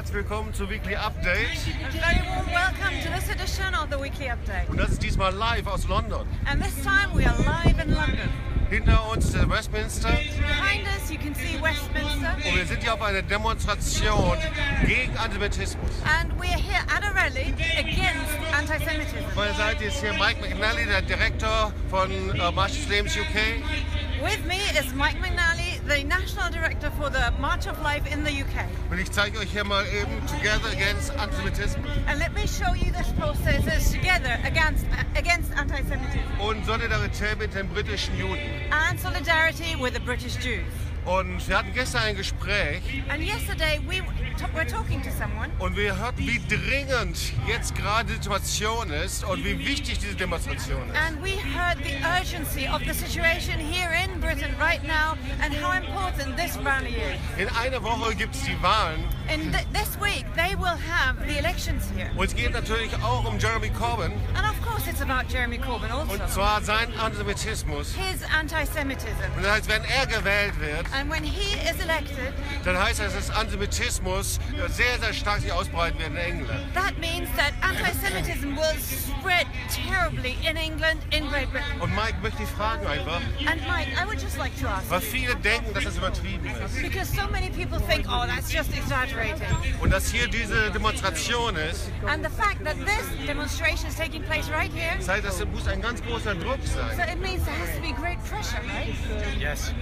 Herzlich willkommen zu Weekly Update. Very warm welcome to this edition of the Weekly Update. Und das ist diesmal live aus London. And this time we are live in London. Hinter uns der Westminster. Behind us you can see Westminster. Und wir sind hier auf einer Demonstration gegen Antisemitismus. And we are here at a rally against anti-Semitism. Auf meiner Seite ist hier Mike McNally, der Direktor von äh, Marsch des Lebens UK. With me is Mike McNally, the National Director for the March of Life in the UK. Und ich zeige euch hier mal eben Together Against Antisemitism And let me show you this process says together against, against anti-Semitism und Solidarität mit den britischen Juden. and solidarity with the British Jews. Und wir hatten gestern ein Gespräch And yesterday we t- were talking to someone und wir hörten, wie dringend jetzt gerade die Situation ist und wie wichtig diese Demonstration ist. And we heard the urgency of the situation here in Britain right now and how important this rally is. In einer Woche gibt es die Wahlen And th- this week they will have the elections here. und es geht natürlich auch um Jeremy Corbyn And of course it's about Jeremy Corbyn und also. zwar sein Antisemitismus. His anti-Semitism. Und das heißt, wenn er gewählt wird, And when he is elected, dann heißt das, dass Antisemitismus sehr, sehr stark sich ausbreiten wird in England. that means anti-Semitism will spread terribly in England, in Great Britain. Und Mike möchte ich fragen einfach, And Mike, I would just like to ask, weil viele denken, dass das übertrieben ist. because so many people think, oh, that's just exaggerating. Und dass hier diese Demonstration ist, And the fact that this demonstration is taking place right here das heißt, das muss ein ganz großer Druck So it means there has to be great pressure, right? Yes.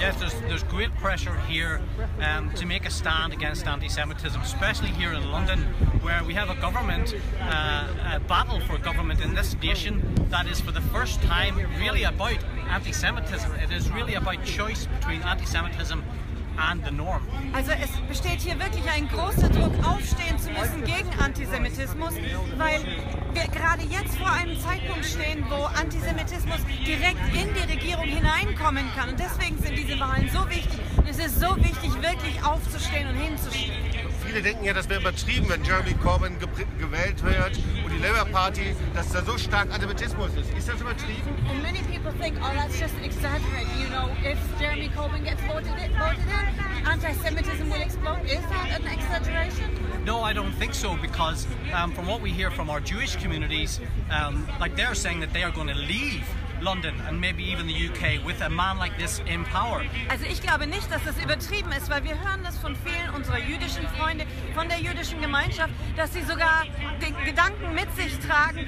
Yes, there's, there's great pressure here um, to make a stand against anti Semitism, especially here in London, where we have a government, uh, a battle for government in this nation that is for the first time really about anti Semitism. It is really about choice between anti Semitism and the norm. Also es besteht hier wirklich ein großer Druck, aufstehen zu müssen gegen Antisemitismus, weil wir gerade jetzt vor einem Zeitpunkt stehen, wo Antisemitismus direkt in die Regierung hineinkommen kann. Und deswegen sind diese Wahlen so wichtig. Und es ist so wichtig, wirklich aufzustehen und hinzustehen. Viele denken ja, das wäre übertrieben, wenn Jeremy Corbyn ge gewählt wird und die Labour Party, dass da so stark Antisemitismus ist. Ist das übertrieben? And many people think, oh, that's just exaggerating. You know, if Jeremy Corbyn gets voted in, voted in anti-Semitism will explode. Is that an exaggeration? No, I don't think so because um, from what we hear from our Jewish communities, um, like they're saying that they are going to leave London and maybe even the UK with a man like this in power. Also ich glaube nicht, dass das übertrieben ist, weil wir hören das von vielen unserer jüdischen Freunde, von der jüdischen Gemeinschaft, dass sie sogar den Gedanken mit sich tragen,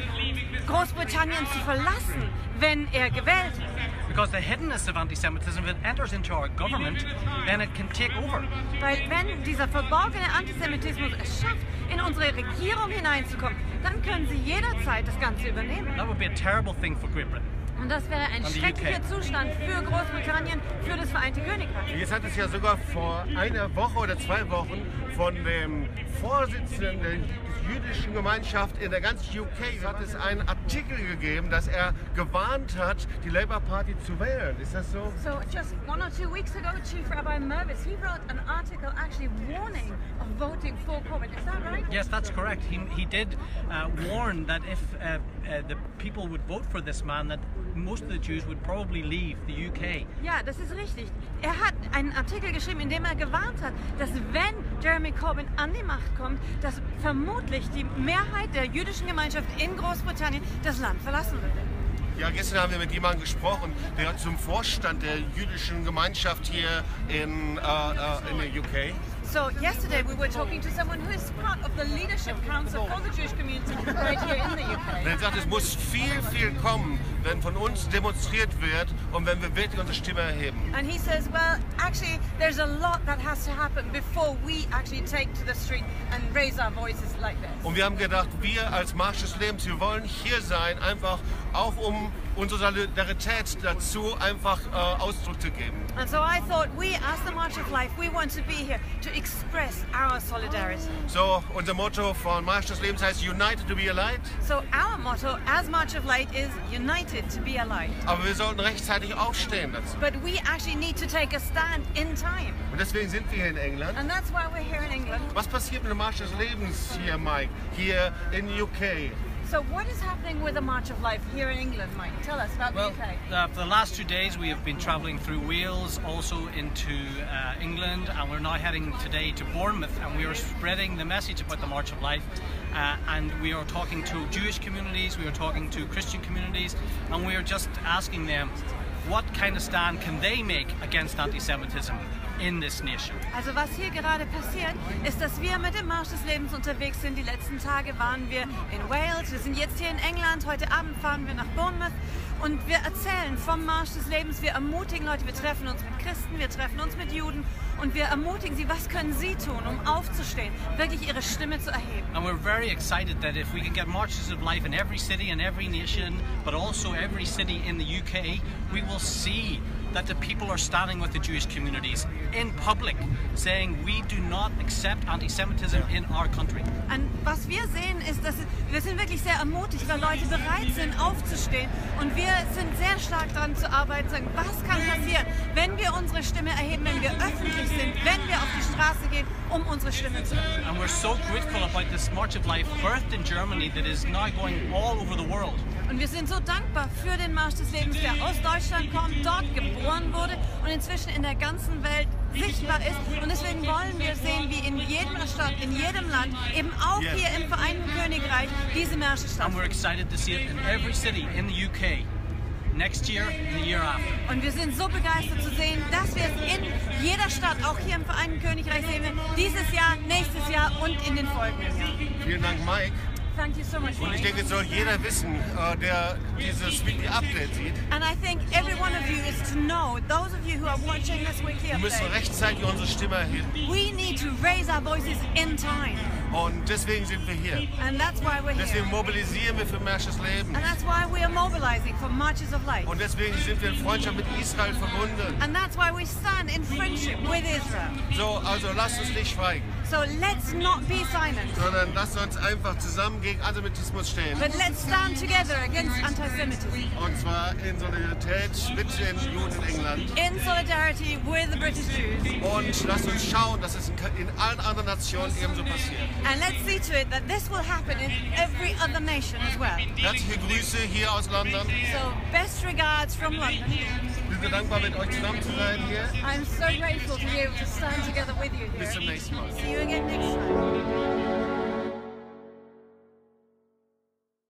Großbritannien zu verlassen, wenn er gewählt wird. Because the hiddenness of anti-Semitism, if it enters into our government, then it can take over. Weil wenn dieser verborgene Antisemitismus es schafft, in unsere Regierung hineinzukommen, dann können sie jederzeit das Ganze übernehmen. That would be a terrible thing for Great Britain. Und das wäre ein schrecklicher. Zustand für Großbritannien, für das Vereinigte Königreich. Jetzt hat es ja sogar vor einer Woche oder zwei Wochen von dem Vorsitzenden der jüdischen Gemeinschaft in der ganzen UK hat es einen Artikel gegeben, dass er gewarnt hat, die Labour Party zu wählen. Ist das so? So just one or two weeks ago, Chief Rabbi Mervis, he wrote an article actually warning of voting for Corbyn. Is that right? Yes, that's correct. He, he did uh, warn that if uh, uh, the people would vote for this man, that most of the Jews would probably leave the UK. Ja, das ist richtig. Er hat einen Artikel geschrieben, in dem er gewarnt hat, dass wenn Jeremy Corbyn an die Macht kommt, dass vermutlich die Mehrheit der jüdischen Gemeinschaft in Großbritannien das Land verlassen würde. Ja, gestern haben wir mit jemandem gesprochen, der zum Vorstand der jüdischen Gemeinschaft hier in, äh, äh, in der UK. So yesterday we were talking to someone who is part of the leadership council for the Jewish community right here in the UK. Der sagt, es muss viel, viel kommen, wenn von uns demonstriert wird und wenn wir wirklich unsere Stimme erheben. And he says, well, actually, there's a lot that has to happen before we actually take to the street and raise our voices like this. Und wir haben gedacht, wir als Marsch des Lebens, wir wollen hier sein, einfach auch um unsere Solidarität dazu einfach äh, Ausdruck zu geben. And so I thought, we, as the March of Life, we want to be here to express our solidarity. So, unser Motto von Marsch des Lebens heißt United to be a light. So our motto as March of Light is united to be a light. Aber wir sollten rechtzeitig aufstehen dazu. But we actually need to take a stand in time. Und deswegen sind wir hier in England. And that's why we're here in England. Was passiert mit dem Marsch des Lebens hier, Mike? Hier in UK? So what is happening with the March of Life here in England, Mike? Tell us about Well, the UK. uh, for the last two days, we have been travelling through Wales, also into uh, England, and we're now heading today to Bournemouth, and we are spreading the message about the March of Life. Uh, and we are talking to Jewish communities, we are talking to Christian communities, and we are just asking them what kind of stand can they make against anti-Semitism in this nation. Also was hier gerade passiert, ist, dass wir mit dem Marsch des Lebens unterwegs sind. Die letzten Tage waren wir in Wales, wir sind jetzt hier in England, heute Abend fahren wir nach Bournemouth und wir erzählen vom Marsch des Lebens. Wir ermutigen Leute, wir treffen uns mit Christen, wir treffen uns mit Juden und wir ermutigen sie, was können sie tun, um aufzustehen, wirklich ihre Stimme zu erheben. And we're very excited that if we can get marches of life in every city and every nation, but also every city in the UK, we will see that the people are standing with the Jewish communities in public, saying we do not accept anti Semitism in our country. Und was wir sehen, ist, dass wir sind wirklich sehr ermutigt, weil Leute bereit sind, aufzustehen. Und wir sind sehr stark daran zu arbeiten, sagen, was kann passieren, wenn wir unsere Stimme erheben, wenn wir öffentlich sind, wenn wir auf die Straße gehen, um unsere Stimme zu erheben. And we're so grateful about this March of Life, birthed in Germany, that is now going all over the world. Und wir sind so dankbar für den Marsch des Lebens, der aus Deutschland kommt, dort geboren wurde und inzwischen in der ganzen Welt sichtbar ist. Und deswegen wollen wir sehen, wie in jeder Stadt, in jedem Land, eben auch Yes. hier im Vereinten Königreich, diese Märsche And we're stattfinden. excited to see it in every city in the UK next year and the year after. Und wir sind so begeistert zu sehen, dass wir es in jeder Stadt, auch hier im Vereinten Königreich sehen, werden, dieses Jahr, nächstes Jahr und in den folgenden Jahren. Vielen Dank, Mike. Und ich denke, es soll jeder wissen, äh, der dieses Weekly Update sieht. And I think every one of you is to know, those of you who are watching this weekly Wir müssen update, rechtzeitig unsere Stimme erheben. we need to raise our voices in time. Und deswegen sind wir hier. And that's why we're Deswegen here. mobilisieren wir für Märsches Leben. And that's why we are mobilizing for Marches of Light. Und deswegen sind wir in Freundschaft mit Israel verbunden. And that's why we stand in friendship with Israel. So, also lasst uns nicht schweigen, So let's not be silent, sondern lasst uns einfach zusammen gegen Antisemitismus stehen. but let's stand together against anti-Semitism. Und zwar in Solidarität mit den Juden in England. In solidarity with the British Jews. Und lasst uns schauen, dass es in allen anderen Nationen ebenso passiert. And let's see to it that this will happen in every other nation as well. Herzliche Grüße hier aus London. So best regards from London. Wir sind dankbar, mit euch zusammen zu sein hier. I'm so grateful to be able to stand together with you Bis zum here. nächsten Mal. See you again next time.